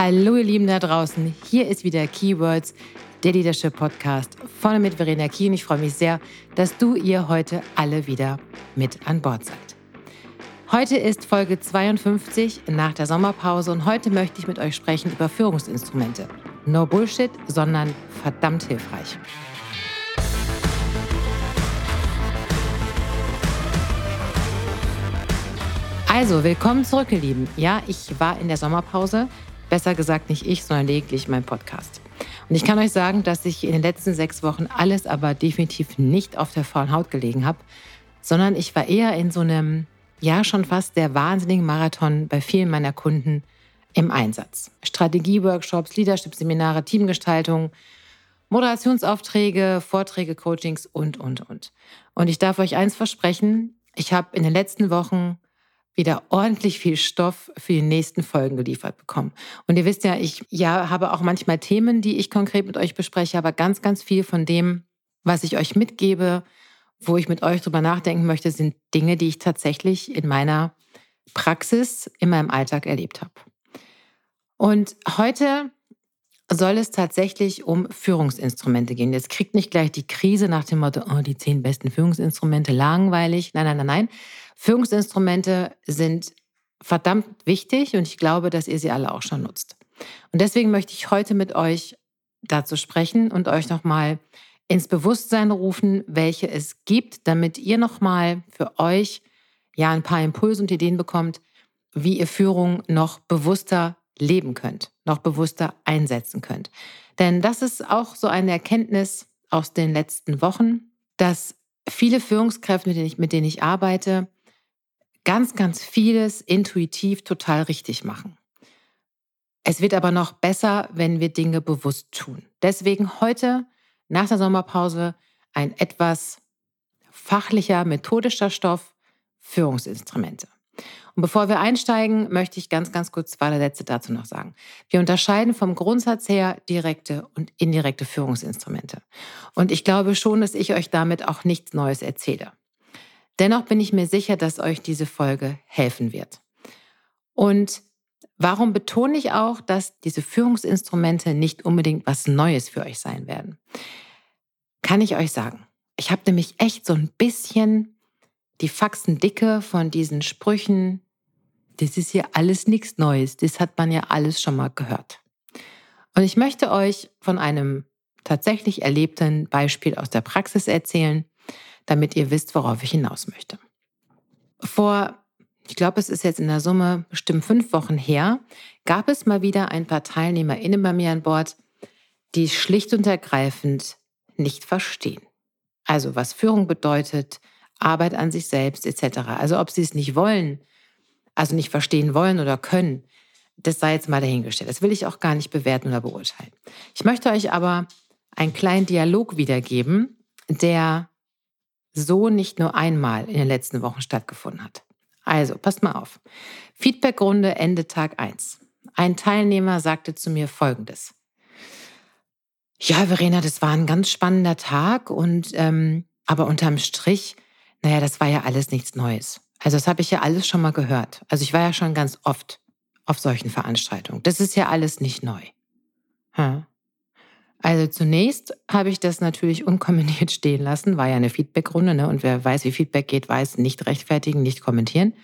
Hallo ihr Lieben da draußen, hier ist wieder Keywords, der Leadership Podcast von und mit Verena Kien. Ich freue mich sehr, dass du ihr heute alle wieder mit an Bord seid. Heute ist Folge 52 nach der Sommerpause und heute möchte ich mit euch sprechen über Führungsinstrumente. No Bullshit, sondern verdammt hilfreich. Also, willkommen zurück, ihr Lieben. Ja, ich war in der Sommerpause. Besser gesagt nicht ich, sondern lediglich mein Podcast. Und ich kann euch sagen, dass ich in den letzten sechs Wochen alles aber definitiv nicht auf der faulen Haut gelegen habe, sondern ich war eher in so einem, ja, schon fast der wahnsinnigen Marathon bei vielen meiner Kunden im Einsatz. Strategieworkshops, Leadership-Seminare, Teamgestaltung, Moderationsaufträge, Vorträge, Coachings und, und, und. Und ich darf euch eins versprechen, ich habe in den letzten Wochen wieder ordentlich viel Stoff für die nächsten Folgen geliefert bekommen. Und ihr wisst ja, ich ja, habe auch manchmal Themen, die ich konkret mit euch bespreche, aber ganz, ganz viel von dem, was ich euch mitgebe, wo ich mit euch drüber nachdenken möchte, sind Dinge, die ich tatsächlich in meiner Praxis, in meinem Alltag erlebt habe. Und heute soll es tatsächlich um Führungsinstrumente gehen. Jetzt kriegt nicht gleich die Krise nach dem Motto, oh, die zehn besten Führungsinstrumente, langweilig. Nein, nein, nein, nein. Führungsinstrumente sind verdammt wichtig und ich glaube, dass ihr sie alle auch schon nutzt. Und deswegen möchte ich heute mit euch dazu sprechen und euch nochmal ins Bewusstsein rufen, welche es gibt, damit ihr nochmal für euch ja ein paar Impulse und Ideen bekommt, wie ihr Führung noch bewusster leben könnt, noch bewusster einsetzen könnt. Denn das ist auch so eine Erkenntnis aus den letzten Wochen, dass viele Führungskräfte, mit denen ich, mit denen ich arbeite, ganz, ganz vieles intuitiv total richtig machen. Es wird aber noch besser, wenn wir Dinge bewusst tun. Deswegen heute nach der Sommerpause ein etwas fachlicher, methodischer Stoff, Führungsinstrumente. Und bevor wir einsteigen, möchte ich ganz, ganz kurz zwei Sätze dazu noch sagen. Wir unterscheiden vom Grundsatz her direkte und indirekte Führungsinstrumente. Und ich glaube schon, dass ich euch damit auch nichts Neues erzähle. Dennoch bin ich mir sicher, dass euch diese Folge helfen wird. Und warum betone ich auch, dass diese Führungsinstrumente nicht unbedingt was Neues für euch sein werden? Kann ich euch sagen. Ich habe nämlich echt so ein bisschen die Faxendicke von diesen Sprüchen, das ist hier alles nichts Neues, das hat man ja alles schon mal gehört. Und ich möchte euch von einem tatsächlich erlebten Beispiel aus der Praxis erzählen, damit ihr wisst, worauf ich hinaus möchte. Vor, ich glaube, es ist jetzt in der Summe bestimmt fünf Wochen her, gab es mal wieder ein paar TeilnehmerInnen bei mir an Bord, die schlicht und ergreifend nicht verstehen. Also was Führung bedeutet, Arbeit an sich selbst etc. Also ob sie es nicht wollen, also nicht verstehen wollen oder können, das sei jetzt mal dahingestellt. Das will ich auch gar nicht bewerten oder beurteilen. Ich möchte euch aber einen kleinen Dialog wiedergeben, der so nicht nur einmal in den letzten Wochen stattgefunden hat. Also, passt mal auf. Feedbackrunde Ende Tag 1. Ein Teilnehmer sagte zu mir Folgendes. Ja, Verena, das war ein ganz spannender Tag und ähm, aber unterm Strich naja, das war ja alles nichts Neues. Also das habe ich ja alles schon mal gehört. Also ich war ja schon ganz oft auf solchen Veranstaltungen. Das ist ja alles nicht neu. Hm. Also zunächst habe ich das natürlich unkommentiert stehen lassen, war ja eine Feedbackrunde, ne? Und wer weiß, wie Feedback geht, weiß, nicht rechtfertigen, nicht kommentieren.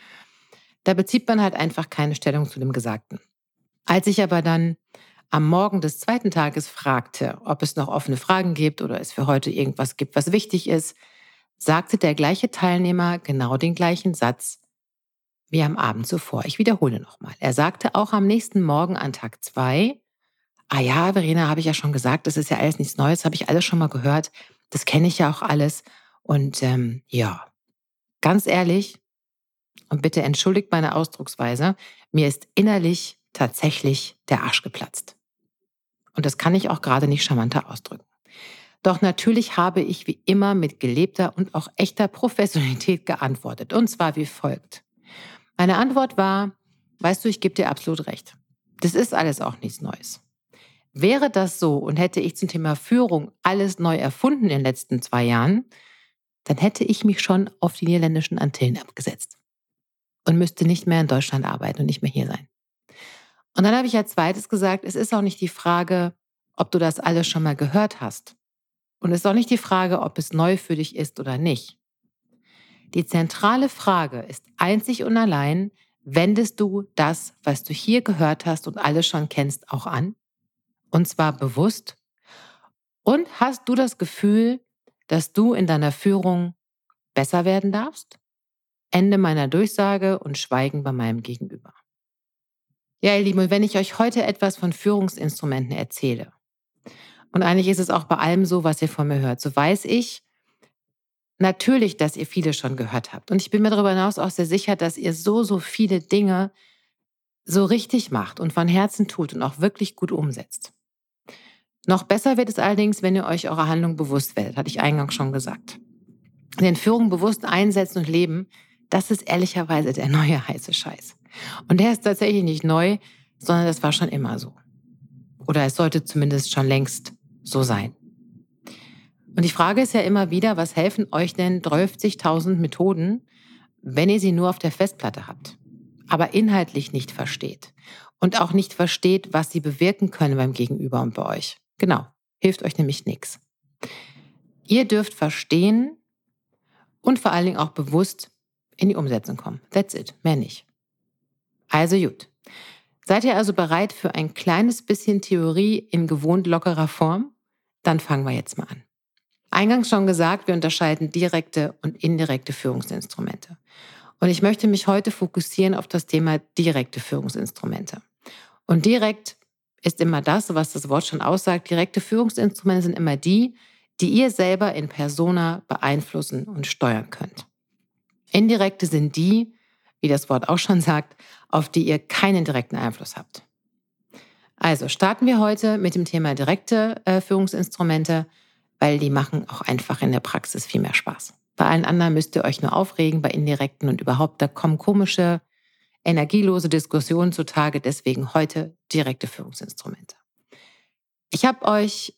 Da bezieht man halt einfach keine Stellung zu dem Gesagten. Als ich aber dann am Morgen des zweiten Tages fragte, ob es noch offene Fragen gibt oder es für heute irgendwas gibt, was wichtig ist, sagte der gleiche Teilnehmer genau den gleichen Satz wie am Abend zuvor. Ich wiederhole nochmal. Er sagte auch am nächsten Morgen an Tag zwei, ah ja, Verena, habe ich ja schon gesagt, das ist ja alles nichts Neues, habe ich alles schon mal gehört, das kenne ich ja auch alles. Und ähm, ja, ganz ehrlich, und bitte entschuldigt meine Ausdrucksweise, mir ist innerlich tatsächlich der Arsch geplatzt. Und das kann ich auch gerade nicht charmanter ausdrücken. Doch natürlich habe ich wie immer mit gelebter und auch echter Professionalität geantwortet. Und zwar wie folgt. Meine Antwort war, weißt du, ich gebe dir absolut recht. Das ist alles auch nichts Neues. Wäre das so und hätte ich zum Thema Führung alles neu erfunden in den letzten zwei Jahren, dann hätte ich mich schon auf die niederländischen Antillen abgesetzt und müsste nicht mehr in Deutschland arbeiten und nicht mehr hier sein. Und dann habe ich als zweites gesagt, es ist auch nicht die Frage, ob du das alles schon mal gehört hast. Und es ist auch nicht die Frage, ob es neu für dich ist oder nicht. Die zentrale Frage ist einzig und allein, wendest du das, was du hier gehört hast und alles schon kennst, auch an? Und zwar bewusst. Und hast du das Gefühl, dass du in deiner Führung besser werden darfst? Ende meiner Durchsage und Schweigen bei meinem Gegenüber. Ja, ihr Lieben, wenn ich euch heute etwas von Führungsinstrumenten erzähle, und eigentlich ist es auch bei allem so, was ihr von mir hört, so weiß ich natürlich, dass ihr viele schon gehört habt. Und ich bin mir darüber hinaus auch sehr sicher, dass ihr so, so viele Dinge so richtig macht und von Herzen tut und auch wirklich gut umsetzt. Noch besser wird es allerdings, wenn ihr euch eurer Handlung bewusst werdet, hatte ich eingangs schon gesagt. Denn Führung bewusst einsetzen und leben, das ist ehrlicherweise der neue heiße Scheiß. Und der ist tatsächlich nicht neu, sondern das war schon immer so. Oder es sollte zumindest schon längst so sein. Und die Frage ist ja immer wieder, was helfen euch denn 30.000 Methoden, wenn ihr sie nur auf der Festplatte habt, aber inhaltlich nicht versteht und auch nicht versteht, was sie bewirken können beim Gegenüber und bei euch. Genau, hilft euch nämlich nichts. Ihr dürft verstehen und vor allen Dingen auch bewusst in die Umsetzung kommen. That's it, mehr nicht. Also gut. Seid ihr also bereit für ein kleines bisschen Theorie in gewohnt lockerer Form? Dann fangen wir jetzt mal an. Eingangs schon gesagt, wir unterscheiden direkte und indirekte Führungsinstrumente. Und ich möchte mich heute fokussieren auf das Thema direkte Führungsinstrumente. Und direkt ist immer das, was das Wort schon aussagt. Direkte Führungsinstrumente sind immer die, die ihr selber in Persona beeinflussen und steuern könnt. Indirekte sind die, wie das Wort auch schon sagt, auf die ihr keinen direkten Einfluss habt. Also starten wir heute mit dem Thema direkte äh, Führungsinstrumente, weil die machen auch einfach in der Praxis viel mehr Spaß. Bei allen anderen müsst ihr euch nur aufregen, bei indirekten und überhaupt, da kommen komische, energielose Diskussionen zutage. Deswegen heute direkte Führungsinstrumente. Ich habe euch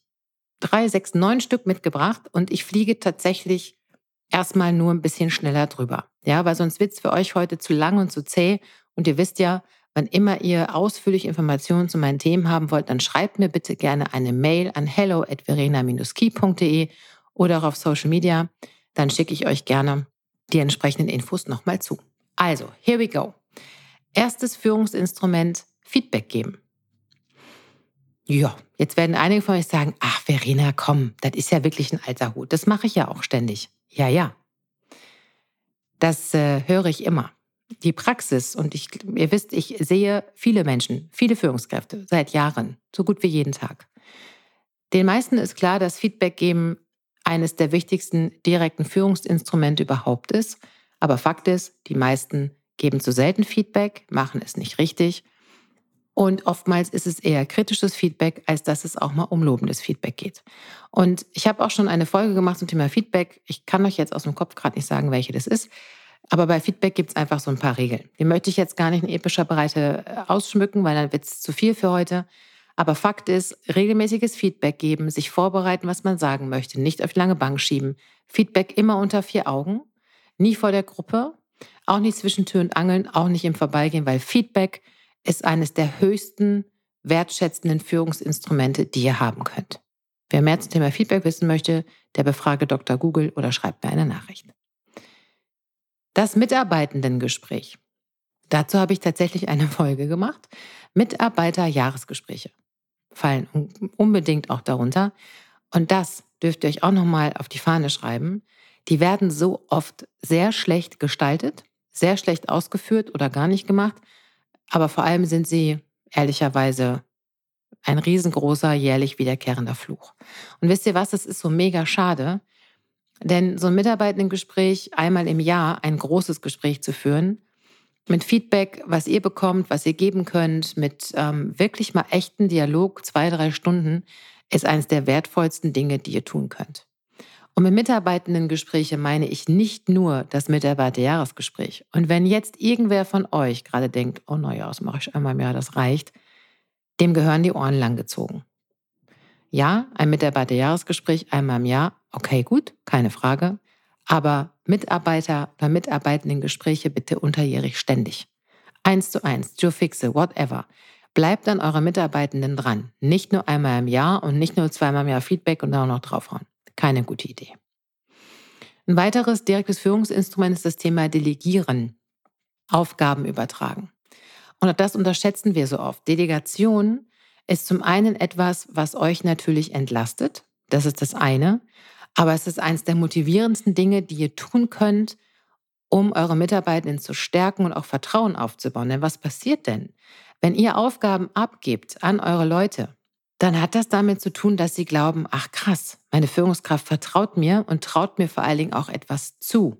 drei, sechs, neun Stück mitgebracht und ich fliege tatsächlich erstmal nur ein bisschen schneller drüber. Ja, weil sonst wird es für euch heute zu lang und zu zäh. Und ihr wisst ja, wann immer ihr ausführliche Informationen zu meinen Themen haben wollt, dann schreibt mir bitte gerne eine Mail an hello at verena-key.de oder auch auf Social Media. Dann schicke ich euch gerne die entsprechenden Infos nochmal zu. Also, here we go. Erstes Führungsinstrument, Feedback geben. Ja, jetzt werden einige von euch sagen, ach Verena, komm, das ist ja wirklich ein alter Hut. Das mache ich ja auch ständig. Ja, ja. Das äh, höre ich immer. Die Praxis, und ich, ihr wisst, ich sehe viele Menschen, viele Führungskräfte seit Jahren, so gut wie jeden Tag. Den meisten ist klar, dass Feedback geben eines der wichtigsten direkten Führungsinstrumente überhaupt ist. Aber Fakt ist, die meisten geben zu selten Feedback, machen es nicht richtig. Und oftmals ist es eher kritisches Feedback, als dass es auch mal um lobendes Feedback geht. Und ich habe auch schon eine Folge gemacht zum Thema Feedback. Ich kann euch jetzt aus dem Kopf gerade nicht sagen, welche das ist. Aber bei Feedback gibt es einfach so ein paar Regeln. Die möchte ich jetzt gar nicht in epischer Breite äh, ausschmücken, weil dann wird es zu viel für heute. Aber Fakt ist, regelmäßiges Feedback geben, sich vorbereiten, was man sagen möchte, nicht auf die lange Bank schieben. Feedback immer unter vier Augen, nie vor der Gruppe, auch nicht zwischen Tür und Angeln, auch nicht im Vorbeigehen, weil Feedback ist eines der höchsten wertschätzenden Führungsinstrumente, die ihr haben könnt. Wer mehr zum Thema Feedback wissen möchte, der befrage Dr. Google oder schreibt mir eine Nachricht. Das Mitarbeitendengespräch. Dazu habe ich tatsächlich eine Folge gemacht. Mitarbeiterjahresgespräche fallen unbedingt auch darunter. Und das dürft ihr euch auch nochmal auf die Fahne schreiben. Die werden so oft sehr schlecht gestaltet, sehr schlecht ausgeführt oder gar nicht gemacht. Aber vor allem sind sie ehrlicherweise ein riesengroßer, jährlich wiederkehrender Fluch. Und wisst ihr was, das ist so mega schade, denn so ein Mitarbeitendengespräch, einmal im Jahr ein großes Gespräch zu führen, mit Feedback, was ihr bekommt, was ihr geben könnt, mit ähm, wirklich mal echten Dialog, zwei, drei Stunden, ist eines der wertvollsten Dinge, die ihr tun könnt. Und mit Mitarbeitendengespräche meine ich nicht nur das Mitarbeiterjahresgespräch. Und wenn jetzt irgendwer von euch gerade denkt, oh naja, das mache ich einmal im Jahr, das reicht, dem gehören die Ohren langgezogen. Ja, ein Mitarbeiterjahresgespräch einmal im Jahr, okay, gut, keine Frage. Aber Mitarbeiter oder Mitarbeitenden Gespräche bitte unterjährig ständig. Eins zu eins, Joe Fixe, whatever. Bleibt an eurer Mitarbeitenden dran. Nicht nur einmal im Jahr und nicht nur zweimal im Jahr Feedback und dann auch noch draufhauen. Keine gute Idee. Ein weiteres direktes Führungsinstrument ist das Thema Delegieren. Aufgaben übertragen. Und das unterschätzen wir so oft. Delegation ist zum einen etwas, was euch natürlich entlastet. Das ist das eine. Aber es ist eines der motivierendsten Dinge, die ihr tun könnt, um eure Mitarbeitenden zu stärken und auch Vertrauen aufzubauen. Denn was passiert denn, wenn ihr Aufgaben abgebt an eure Leute? Dann hat das damit zu tun, dass sie glauben, ach krass, meine Führungskraft vertraut mir und traut mir vor allen Dingen auch etwas zu.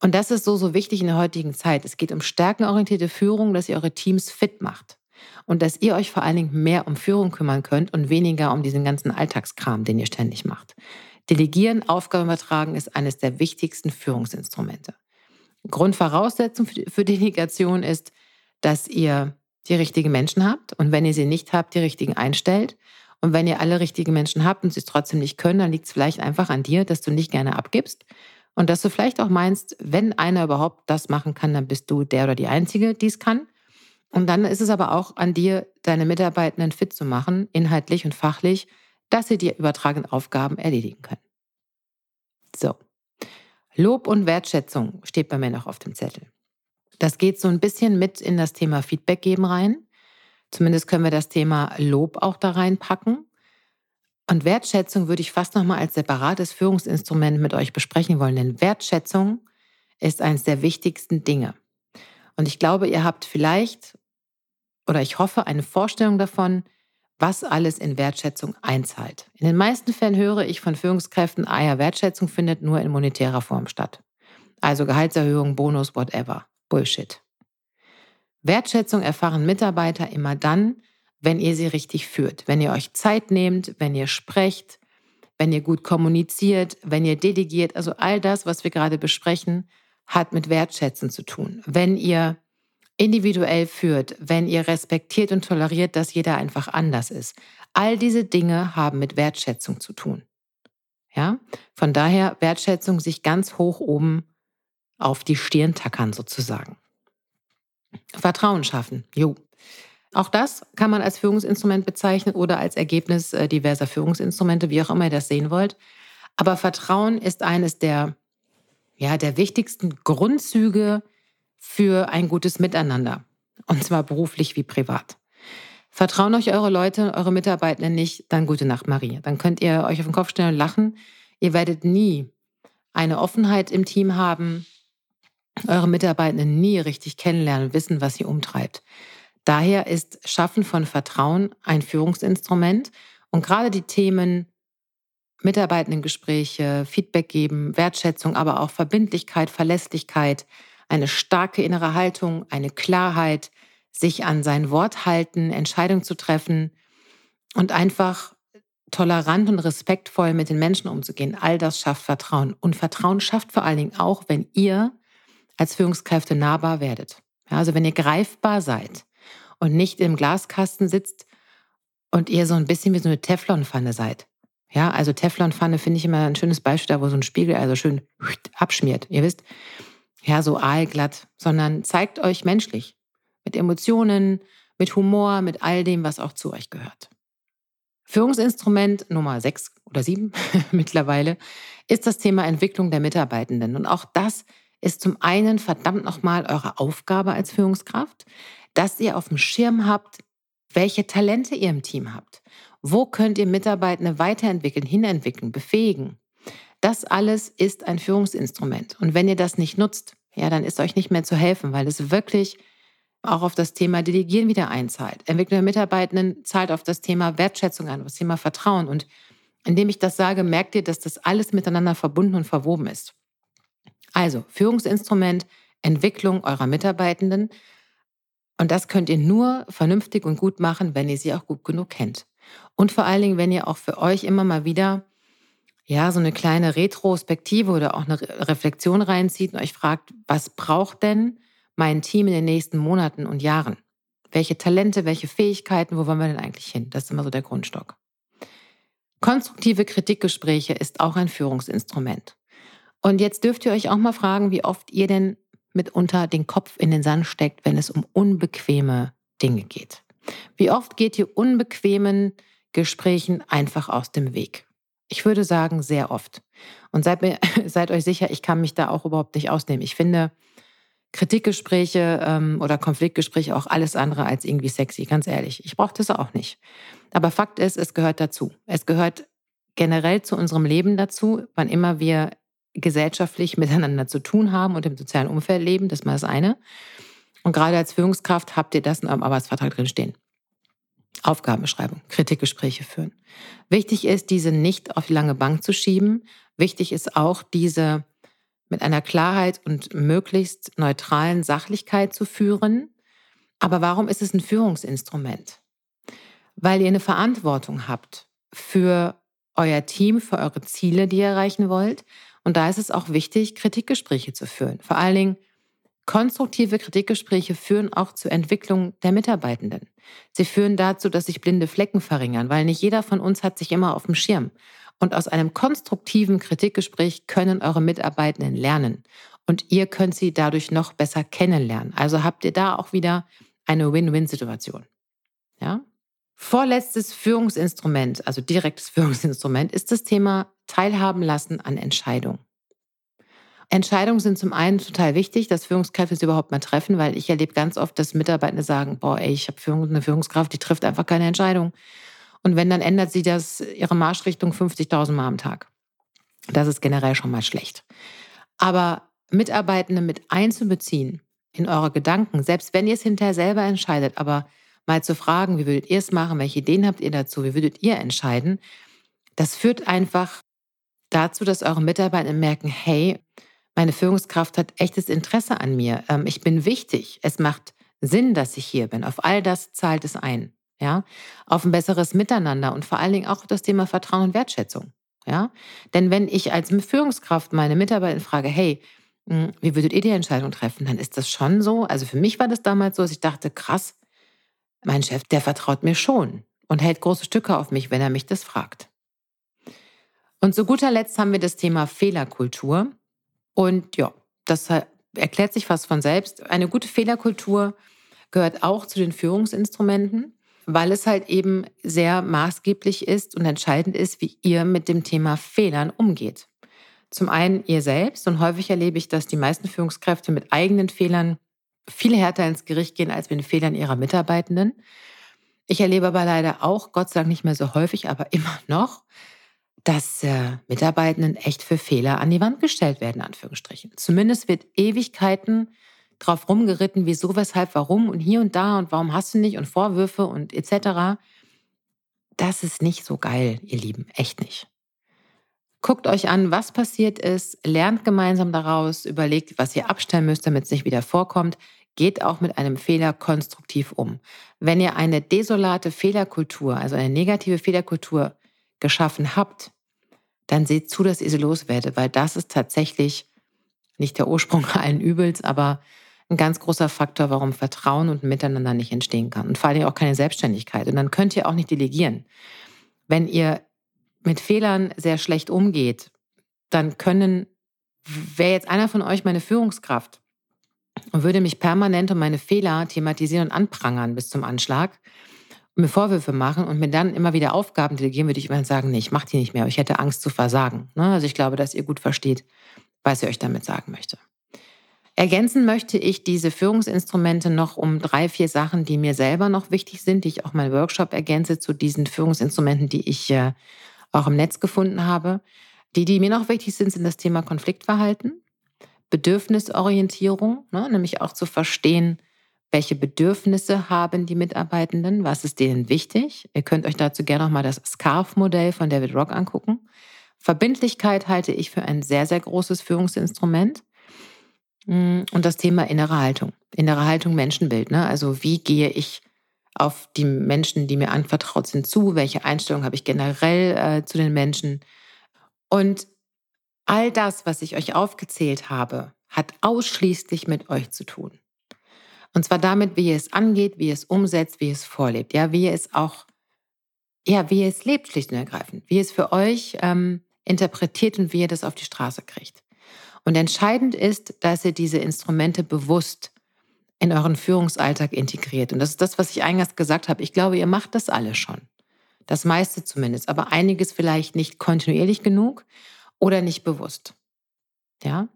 Und das ist so, so wichtig in der heutigen Zeit. Es geht um stärkenorientierte Führung, dass ihr eure Teams fit macht. Und dass ihr euch vor allen Dingen mehr um Führung kümmern könnt und weniger um diesen ganzen Alltagskram, den ihr ständig macht. Delegieren, Aufgaben übertragen ist eines der wichtigsten Führungsinstrumente. Grundvoraussetzung für Delegation ist, dass ihr die richtigen Menschen habt und wenn ihr sie nicht habt, die richtigen einstellt. Und wenn ihr alle richtigen Menschen habt und sie es trotzdem nicht können, dann liegt es vielleicht einfach an dir, dass du nicht gerne abgibst und dass du vielleicht auch meinst, wenn einer überhaupt das machen kann, dann bist du der oder die Einzige, die es kann. Und dann ist es aber auch an dir, deine Mitarbeitenden fit zu machen, inhaltlich und fachlich, dass sie die übertragenen Aufgaben erledigen können. So. Lob und Wertschätzung steht bei mir noch auf dem Zettel. Das geht so ein bisschen mit in das Thema Feedback geben rein. Zumindest können wir das Thema Lob auch da reinpacken. Und Wertschätzung würde ich fast nochmal als separates Führungsinstrument mit euch besprechen wollen, denn Wertschätzung ist eines der wichtigsten Dinge. Und ich glaube, ihr habt vielleicht oder ich hoffe eine Vorstellung davon, was alles in Wertschätzung einzahlt. In den meisten Fällen höre ich von Führungskräften, ah ja, Wertschätzung findet nur in monetärer Form statt. Also Gehaltserhöhung, Bonus, whatever. Bullshit. Wertschätzung erfahren Mitarbeiter immer dann, wenn ihr sie richtig führt, wenn ihr euch Zeit nehmt, wenn ihr sprecht, wenn ihr gut kommuniziert, wenn ihr delegiert. Also all das, was wir gerade besprechen, hat mit Wertschätzen zu tun. Wenn ihr individuell führt, wenn ihr respektiert und toleriert, dass jeder einfach anders ist. All diese Dinge haben mit Wertschätzung zu tun. Ja? Von daher Wertschätzung sich ganz hoch oben auf die Stirn tackern sozusagen. Vertrauen schaffen. Jo. Auch das kann man als Führungsinstrument bezeichnen oder als Ergebnis äh, diverser Führungsinstrumente, wie auch immer ihr das sehen wollt. Aber Vertrauen ist eines der, ja, der wichtigsten Grundzüge für ein gutes Miteinander. Und zwar beruflich wie privat. Vertrauen euch eure Leute, eure Mitarbeitenden nicht, dann gute Nacht, Marie. Dann könnt ihr euch auf den Kopf stellen und lachen. Ihr werdet nie eine Offenheit im Team haben, eure Mitarbeitenden nie richtig kennenlernen, wissen, was sie umtreibt. Daher ist Schaffen von Vertrauen ein Führungsinstrument und gerade die Themen Mitarbeitendengespräche, Feedback geben, Wertschätzung, aber auch Verbindlichkeit, Verlässlichkeit, eine starke innere Haltung, eine Klarheit, sich an sein Wort halten, Entscheidungen zu treffen und einfach tolerant und respektvoll mit den Menschen umzugehen. All das schafft Vertrauen. Und Vertrauen schafft vor allen Dingen auch, wenn ihr als Führungskräfte nahbar werdet. Ja, also wenn ihr greifbar seid, und nicht im Glaskasten sitzt und ihr so ein bisschen wie so eine Teflonpfanne seid. Ja, also Teflonpfanne finde ich immer ein schönes Beispiel, da wo so ein Spiegel also schön abschmiert. Ihr wisst, ja, so aalglatt, sondern zeigt euch menschlich. Mit Emotionen, mit Humor, mit all dem, was auch zu euch gehört. Führungsinstrument Nummer sechs oder sieben mittlerweile ist das Thema Entwicklung der Mitarbeitenden. Und auch das ist zum einen verdammt nochmal eure Aufgabe als Führungskraft, dass ihr auf dem Schirm habt, welche Talente ihr im Team habt. Wo könnt ihr Mitarbeitende weiterentwickeln, hinentwickeln, befähigen? Das alles ist ein Führungsinstrument. Und wenn ihr das nicht nutzt, ja, dann ist euch nicht mehr zu helfen, weil es wirklich auch auf das Thema Delegieren wieder einzahlt. Entwicklung der Mitarbeitenden zahlt auf das Thema Wertschätzung ein, auf das Thema Vertrauen. Und indem ich das sage, merkt ihr, dass das alles miteinander verbunden und verwoben ist. Also Führungsinstrument, Entwicklung eurer Mitarbeitenden, und das könnt ihr nur vernünftig und gut machen, wenn ihr sie auch gut genug kennt. Und vor allen Dingen, wenn ihr auch für euch immer mal wieder ja, so eine kleine Retrospektive oder auch eine Reflexion reinzieht und euch fragt, was braucht denn mein Team in den nächsten Monaten und Jahren? Welche Talente, welche Fähigkeiten, wo wollen wir denn eigentlich hin? Das ist immer so der Grundstock. Konstruktive Kritikgespräche ist auch ein Führungsinstrument. Und jetzt dürft ihr euch auch mal fragen, wie oft ihr denn mitunter den Kopf in den Sand steckt, wenn es um unbequeme Dinge geht. Wie oft geht ihr unbequemen Gesprächen einfach aus dem Weg? Ich würde sagen, sehr oft. Und seid, mir, seid euch sicher, ich kann mich da auch überhaupt nicht ausnehmen. Ich finde Kritikgespräche ähm, oder Konfliktgespräche auch alles andere als irgendwie sexy, ganz ehrlich. Ich brauche das auch nicht. Aber Fakt ist, es gehört dazu. Es gehört generell zu unserem Leben dazu, wann immer wir gesellschaftlich miteinander zu tun haben und im sozialen Umfeld leben, das ist mal das eine. Und gerade als Führungskraft habt ihr das in eurem Arbeitsvertrag drin stehen. Aufgabenbeschreibung, Kritikgespräche führen. Wichtig ist, diese nicht auf die lange Bank zu schieben. Wichtig ist auch, diese mit einer Klarheit und möglichst neutralen Sachlichkeit zu führen. Aber warum ist es ein Führungsinstrument? Weil ihr eine Verantwortung habt für euer Team, für eure Ziele, die ihr erreichen wollt. Und da ist es auch wichtig, Kritikgespräche zu führen. Vor allen Dingen konstruktive Kritikgespräche führen auch zur Entwicklung der Mitarbeitenden. Sie führen dazu, dass sich blinde Flecken verringern, weil nicht jeder von uns hat sich immer auf dem Schirm. Und aus einem konstruktiven Kritikgespräch können eure Mitarbeitenden lernen. Und ihr könnt sie dadurch noch besser kennenlernen. Also habt ihr da auch wieder eine Win-Win-Situation. Ja? Vorletztes Führungsinstrument, also direktes Führungsinstrument, ist das Thema Teilhaben lassen an Entscheidungen. Entscheidungen sind zum einen total wichtig, dass Führungskräfte sie überhaupt mal treffen, weil ich erlebe ganz oft, dass Mitarbeitende sagen, boah, ey, ich habe eine Führungskraft, die trifft einfach keine Entscheidung. Und wenn, dann ändert sie das ihre Marschrichtung 50.000 Mal am Tag. Das ist generell schon mal schlecht. Aber Mitarbeitende mit einzubeziehen in eure Gedanken, selbst wenn ihr es hinterher selber entscheidet, aber mal zu fragen, wie würdet ihr es machen, welche Ideen habt ihr dazu, wie würdet ihr entscheiden, das führt einfach dazu, dass eure Mitarbeiter merken, hey, meine Führungskraft hat echtes Interesse an mir. Ähm, ich bin wichtig. Es macht Sinn, dass ich hier bin. Auf all das zahlt es ein. Ja, auf ein besseres Miteinander und vor allen Dingen auch das Thema Vertrauen und Wertschätzung. Ja, denn wenn ich als Führungskraft meine Mitarbeiter frage, hey, hm, wie würdet ihr die Entscheidung treffen? Dann ist das schon so. Also für mich war das damals so, dass ich dachte, krass, mein Chef, der vertraut mir schon und hält große Stücke auf mich, wenn er mich das fragt. Und zu guter Letzt haben wir das Thema Fehlerkultur. Und ja, das erklärt sich fast von selbst. Eine gute Fehlerkultur gehört auch zu den Führungsinstrumenten, weil es halt eben sehr maßgeblich ist und entscheidend ist, wie ihr mit dem Thema Fehlern umgeht. Zum einen ihr selbst und häufig erlebe ich, dass die meisten Führungskräfte mit eigenen Fehlern viel härter ins Gericht gehen als mit den Fehlern ihrer Mitarbeitenden. Ich erlebe aber leider auch, Gott sei Dank nicht mehr so häufig, aber immer noch, dass äh, Mitarbeitenden echt für Fehler an die Wand gestellt werden, Anführungsstrichen. Zumindest wird Ewigkeiten drauf rumgeritten, wieso, weshalb, warum und hier und da und warum hast du nicht und Vorwürfe und etc. Das ist nicht so geil, ihr Lieben, echt nicht. Guckt euch an, was passiert ist, lernt gemeinsam daraus, überlegt, was ihr abstellen müsst, damit es nicht wieder vorkommt. Geht auch mit einem Fehler konstruktiv um. Wenn ihr eine desolate Fehlerkultur, also eine negative Fehlerkultur geschaffen habt, dann seht zu, dass ihr sie loswerdet, weil das ist tatsächlich nicht der Ursprung allen Übels, aber ein ganz großer Faktor, warum Vertrauen und Miteinander nicht entstehen kann. Und vor allem auch keine Selbstständigkeit. Und dann könnt ihr auch nicht delegieren. Wenn ihr mit Fehlern sehr schlecht umgeht, dann können, wäre jetzt einer von euch meine Führungskraft und würde mich permanent um meine Fehler thematisieren und anprangern bis zum Anschlag, mir Vorwürfe machen und mir dann immer wieder Aufgaben delegieren, würde ich immer sagen, nee, ich mache die nicht mehr. Ich hätte Angst zu versagen. Ne? Also ich glaube, dass ihr gut versteht, was ich euch damit sagen möchte. Ergänzen möchte ich diese Führungsinstrumente noch um drei, vier Sachen, die mir selber noch wichtig sind, die ich auch meinen Workshop ergänze zu diesen Führungsinstrumenten, die ich äh, auch im Netz gefunden habe. Die, die mir noch wichtig sind, sind das Thema Konfliktverhalten, Bedürfnisorientierung, ne, nämlich auch zu verstehen, welche Bedürfnisse haben die Mitarbeitenden? Was ist denen wichtig? Ihr könnt euch dazu gerne nochmal das SCARF-Modell von David Rock angucken. Verbindlichkeit halte ich für ein sehr, sehr großes Führungsinstrument. Mm, und das Thema innere Haltung. Innere Haltung, Menschenbild. Ne? Also wie gehe ich auf die Menschen, die mir anvertraut sind, zu? Welche Einstellung habe ich generell äh, zu den Menschen? Und all das, was ich euch aufgezählt habe, hat ausschließlich mit euch zu tun. Und zwar damit, wie ihr es angeht, wie ihr es umsetzt, wie ihr es vorlebt. Ja, wie ihr es auch, ja, wie ihr es lebt, schlicht und ergreifend. Wie ihr es für euch ähm, interpretiert und wie ihr das auf die Straße kriegt. Und entscheidend ist, dass ihr diese Instrumente bewusst in euren Führungsalltag integriert. Und das ist das, was ich eingangs gesagt habe. Ich glaube, ihr macht das alle schon. Das meiste zumindest, aber einiges vielleicht nicht kontinuierlich genug oder nicht bewusst. Ja?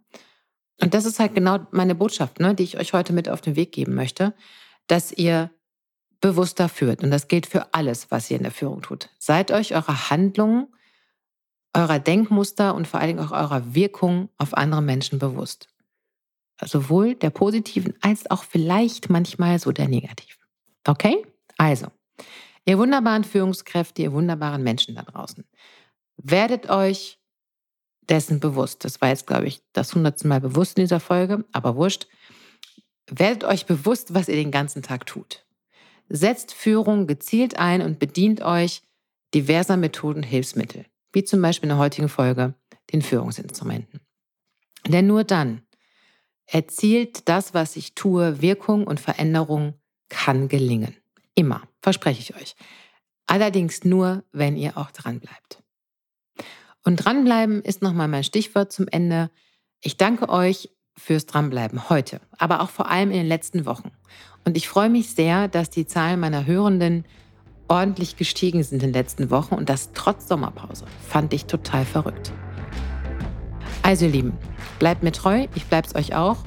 Und das ist halt genau meine Botschaft, ne, die ich euch heute mit auf den Weg geben möchte, dass ihr bewusster führt. Und das gilt für alles, was ihr in der Führung tut. Seid euch eurer Handlungen, eurer Denkmuster und vor allen Dingen auch eurer Wirkung auf andere Menschen bewusst. Sowohl der positiven als auch vielleicht manchmal so der negativen. Okay? Also, ihr wunderbaren Führungskräfte, ihr wunderbaren Menschen da draußen, werdet euch dessen bewusst. Das war jetzt, glaube ich, das hundertste Mal bewusst in dieser Folge, aber wurscht. Werdet euch bewusst, was ihr den ganzen Tag tut. Setzt Führung gezielt ein und bedient euch diverser Methoden, Hilfsmittel, wie zum Beispiel in der heutigen Folge den Führungsinstrumenten. Denn nur dann erzielt das, was ich tue, Wirkung und Veränderung kann gelingen. Immer, verspreche ich euch. Allerdings nur, wenn ihr auch dran bleibt. Und dranbleiben ist nochmal mein Stichwort zum Ende. Ich danke euch fürs Dranbleiben heute, aber auch vor allem in den letzten Wochen. Und ich freue mich sehr, dass die Zahlen meiner Hörenden ordentlich gestiegen sind in den letzten Wochen und das trotz Sommerpause. Fand ich total verrückt. Also ihr Lieben, bleibt mir treu, ich bleib's euch auch.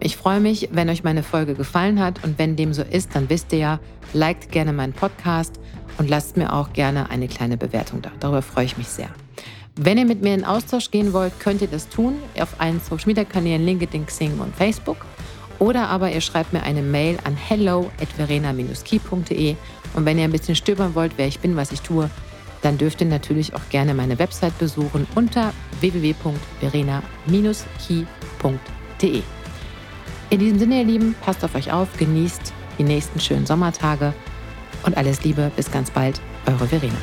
Ich freue mich, wenn euch meine Folge gefallen hat und wenn dem so ist, dann wisst ihr ja, liked gerne meinen Podcast und lasst mir auch gerne eine kleine Bewertung da. Darüber freue ich mich sehr. Wenn ihr mit mir in Austausch gehen wollt, könnt ihr das tun auf allen Social Media Kanälen LinkedIn, Xing und Facebook. Oder aber ihr schreibt mir eine Mail an hello at verena-key.de. Und wenn ihr ein bisschen stöbern wollt, wer ich bin, was ich tue, dann dürft ihr natürlich auch gerne meine Website besuchen unter www.verena-key.de. In diesem Sinne, ihr Lieben, passt auf euch auf, genießt die nächsten schönen Sommertage und alles Liebe, bis ganz bald, eure Verena.